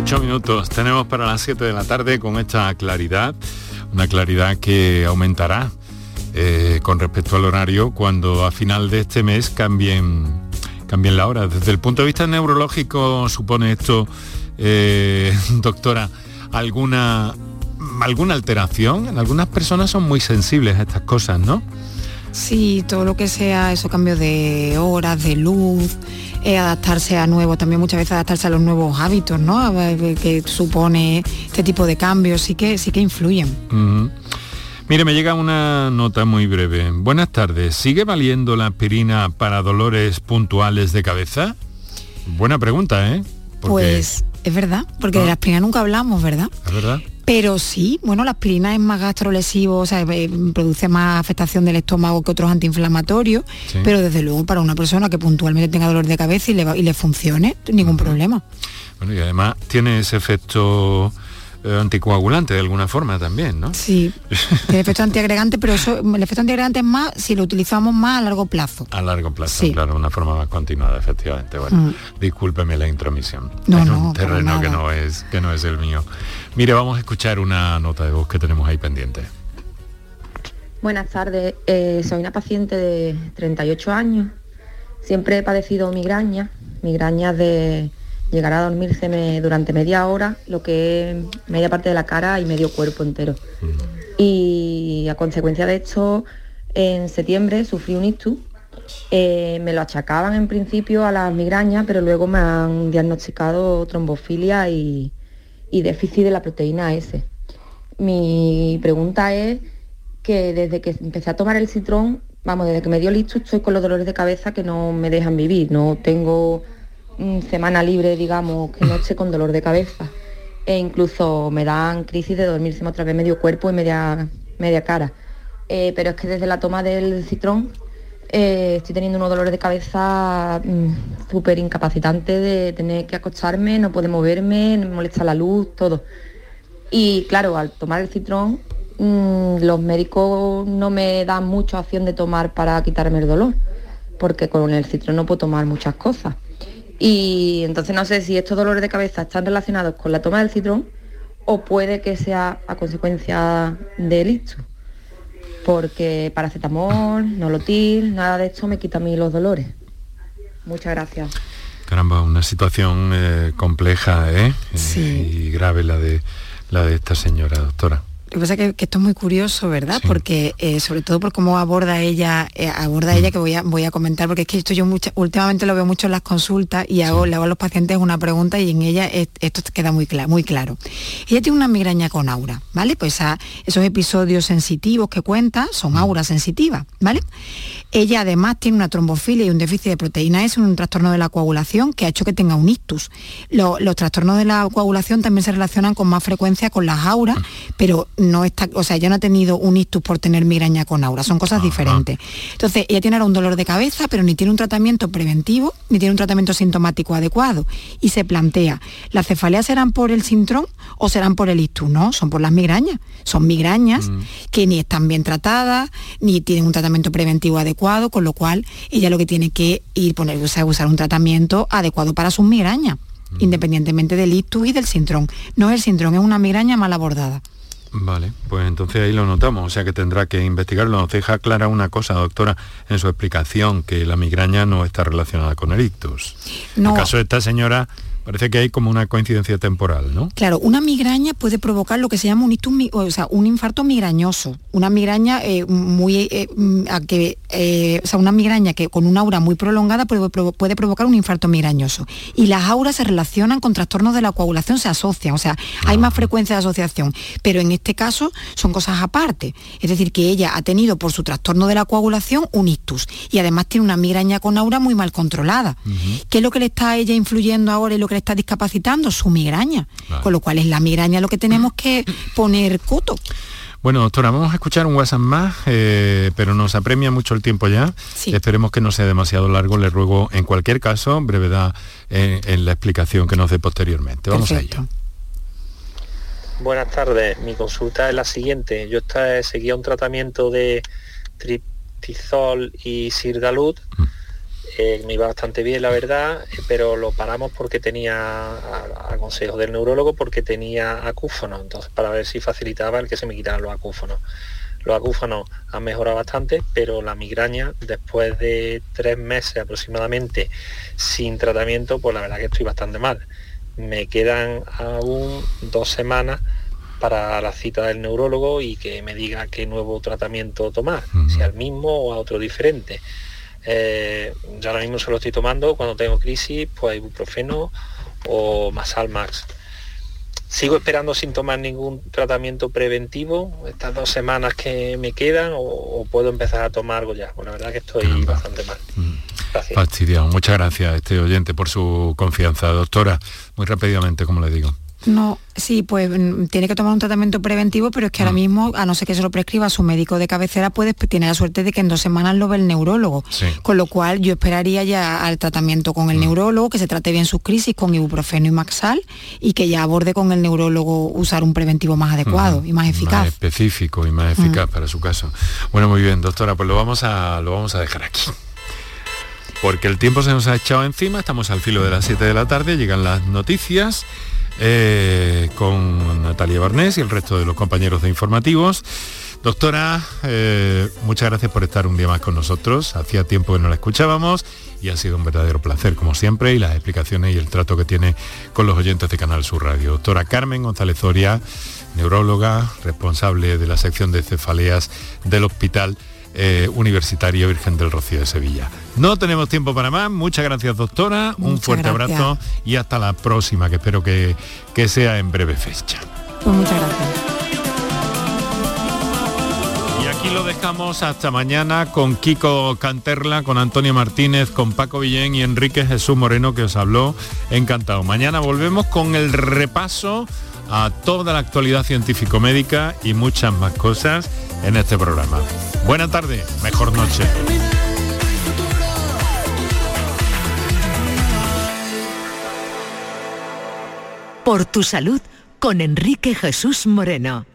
Ocho minutos tenemos para las 7 de la tarde con esta claridad, una claridad que aumentará eh, con respecto al horario cuando a final de este mes cambien, cambien la hora. Desde el punto de vista neurológico supone esto, eh, doctora, alguna, alguna alteración. Algunas personas son muy sensibles a estas cosas, ¿no? Sí, todo lo que sea eso, cambio de horas, de luz, eh, adaptarse a nuevo, también muchas veces adaptarse a los nuevos hábitos, ¿no? que supone este tipo de cambios, sí que, sí que influyen. Mire, me llega una nota muy breve. Buenas tardes. ¿Sigue valiendo la aspirina para dolores puntuales de cabeza? Buena pregunta, ¿eh? Pues es verdad, porque de la aspirina nunca hablamos, ¿verdad? Es verdad. Pero sí, bueno, la aspirina es más gastrolesivo, o sea, eh, produce más afectación del estómago que otros antiinflamatorios, pero desde luego para una persona que puntualmente tenga dolor de cabeza y le, y le funcione, ningún problema. Bueno, y además tiene ese efecto eh, anticoagulante de alguna forma también, ¿no? Sí, el efecto antiagregante, pero eso, el efecto antiagregante es más si lo utilizamos más a largo plazo. A largo plazo, claro, una forma más continuada, efectivamente. Bueno, mm. discúlpeme la intromisión. No, en un terreno que no es que no es el mío. Mire, vamos a escuchar una nota de voz que tenemos ahí pendiente. Buenas tardes, eh, soy una paciente de 38 años Siempre he padecido migraña, migrañas de llegar a dormirse durante media hora, lo que es media parte de la cara y medio cuerpo entero. Y a consecuencia de esto, en septiembre sufrí un ictus. Eh, me lo achacaban en principio a las migrañas, pero luego me han diagnosticado trombofilia y, y déficit de la proteína S. Mi pregunta es que desde que empecé a tomar el citrón, vamos, desde que me dio ictus estoy con los dolores de cabeza que no me dejan vivir, no tengo semana libre, digamos, que no esté con dolor de cabeza. E incluso me dan crisis de dormirse otra vez medio cuerpo y media, media cara. Eh, pero es que desde la toma del citrón eh, estoy teniendo unos dolores de cabeza mm, súper incapacitantes de tener que acostarme, no puedo moverme, me molesta la luz, todo. Y claro, al tomar el citrón, mm, los médicos no me dan mucha opción de tomar para quitarme el dolor, porque con el citrón no puedo tomar muchas cosas. Y entonces no sé si estos dolores de cabeza están relacionados con la toma del citrón o puede que sea a consecuencia del ictus. Porque paracetamol, nolotil, nada de esto me quita a mí los dolores. Muchas gracias. Caramba, una situación eh, compleja ¿eh? y grave la de, la de esta señora, doctora. Lo que pasa es que, esto es muy curioso, ¿verdad? Porque eh, sobre todo por cómo aborda ella, eh, aborda ella mm. que voy a, voy a comentar, porque es que esto yo últimamente lo veo mucho en las consultas y hago, le hago a los pacientes una pregunta y en ella esto queda muy, claro muy claro. Ella tiene una migraña con aura, ¿vale? Pues a, esos episodios sensitivos que cuenta son mm. aura sensitiva, ¿vale? Ella además tiene una trombofilia y un déficit de proteína S, un trastorno de la coagulación que ha hecho que tenga un ictus. los trastornos de la coagulación también se relacionan con más frecuencia con las auras, mm. pero no está, o sea, ella no ha tenido un ictus por tener migraña con aura, son cosas diferentes. Entonces, ella tiene ahora un dolor de cabeza, pero ni tiene un tratamiento preventivo, ni tiene un tratamiento sintomático adecuado. Y se plantea, ¿las cefaleas serán por el sintrón o serán por el ictus? No, son por las migrañas. Son migrañas mm. que ni están bien tratadas, ni tienen un tratamiento preventivo adecuado, con lo cual ella lo que tiene que ir poner, a usar un tratamiento adecuado para sus migrañas mm. independientemente del ictus y del sintrón. No es el sintrón, es una migraña mal abordada. Vale, pues entonces ahí lo notamos, o sea que tendrá que investigarlo. Nos deja clara una cosa, doctora, en su explicación, que la migraña no está relacionada con el ictus. En el caso de esta señora, Parece que hay como una coincidencia temporal, ¿no? Claro, una migraña puede provocar lo que se llama un, o sea, un infarto migrañoso, una migraña eh, muy, eh, mm, que, eh, o sea, una migraña que con una aura muy prolongada puede, puede, provocar un infarto migrañoso. Y las auras se relacionan con trastornos de la coagulación, se asocian, o sea, hay más frecuencia de asociación, pero en este caso son cosas aparte. Es decir, que ella ha tenido por su trastorno de la coagulación un ictus y además tiene una migraña con aura muy mal controlada. ¿Qué es lo que le está a ella influyendo ahora y lo que está discapacitando su migraña, con lo cual es la migraña lo que tenemos que poner coto. Bueno, doctora, vamos a escuchar un WhatsApp más, eh, pero nos apremia mucho el tiempo ya. Esperemos que no sea demasiado largo. Le ruego, en cualquier caso, brevedad en, la explicación que nos dé posteriormente. Vamos a ello. Buenas tardes. Mi consulta es la siguiente. Yo seguía un tratamiento de triptizol y sirdalud. Mm. Eh, me iba bastante bien, la verdad, eh, pero lo paramos porque tenía, a, consejo del neurólogo, porque tenía acúfonos, entonces para ver si facilitaba el que se me quitaran los acúfonos. Los acúfonos han mejorado bastante, pero la migraña, después de tres meses aproximadamente sin tratamiento, pues la verdad que estoy bastante mal. Me quedan aún dos semanas para la cita del neurólogo y que me diga qué nuevo tratamiento tomar, si al mismo o a otro diferente. Eh, yo ahora mismo se lo estoy tomando cuando tengo crisis, pues ibuprofeno o Masalmax. Sigo esperando sin tomar ningún tratamiento preventivo estas dos semanas que me quedan o, puedo empezar a tomar algo ya. Bueno, la verdad que estoy bastante mal. Mm. Fastidiado. Muchas gracias este oyente por su confianza. Doctora, muy rápidamente, como le digo. No, sí, pues mm, tiene que tomar un tratamiento preventivo, pero es que ahora mm. mismo, a no ser que se lo prescriba su médico de cabecera, puede tiene la suerte de que en dos semanas lo ve el neurólogo. Con lo cual yo esperaría ya al tratamiento con el mm. neurólogo, que se trate bien sus crisis con ibuprofeno y maxal y que ya aborde con el neurólogo usar un preventivo más adecuado y más eficaz. Más específico y más eficaz para su caso. Bueno, muy bien, doctora, pues lo vamos a, lo vamos a dejar aquí porque el tiempo se nos ha echado encima, estamos al filo de las 7 de la tarde, llegan las noticias eh, con Natalia Barnés y el resto de los compañeros de informativos. Doctora, eh, muchas gracias por estar un día más con nosotros. Hacía tiempo que no la escuchábamos y ha sido un verdadero placer, como siempre, y las explicaciones y el trato que tiene con los oyentes de Canal Sur Radio. Doctora Carmen González Zoria, neuróloga, responsable de la sección de cefaleas del Hospital eh, Universitario Virgen del Rocío de Sevilla. No tenemos tiempo para más. Muchas gracias, doctora. un fuerte abrazo y hasta la próxima, que espero que, que sea en breve fecha. Pues muchas gracias. Aquí lo dejamos hasta mañana con Kiko Canterla, con Antonio Martínez, con Paco Villén y Enrique Jesús Moreno que os habló. Encantado. Mañana volvemos con el repaso a toda la actualidad científico-médica y muchas más cosas en este programa. Buena tarde, mejor noche. Por tu salud con Enrique Jesús Moreno.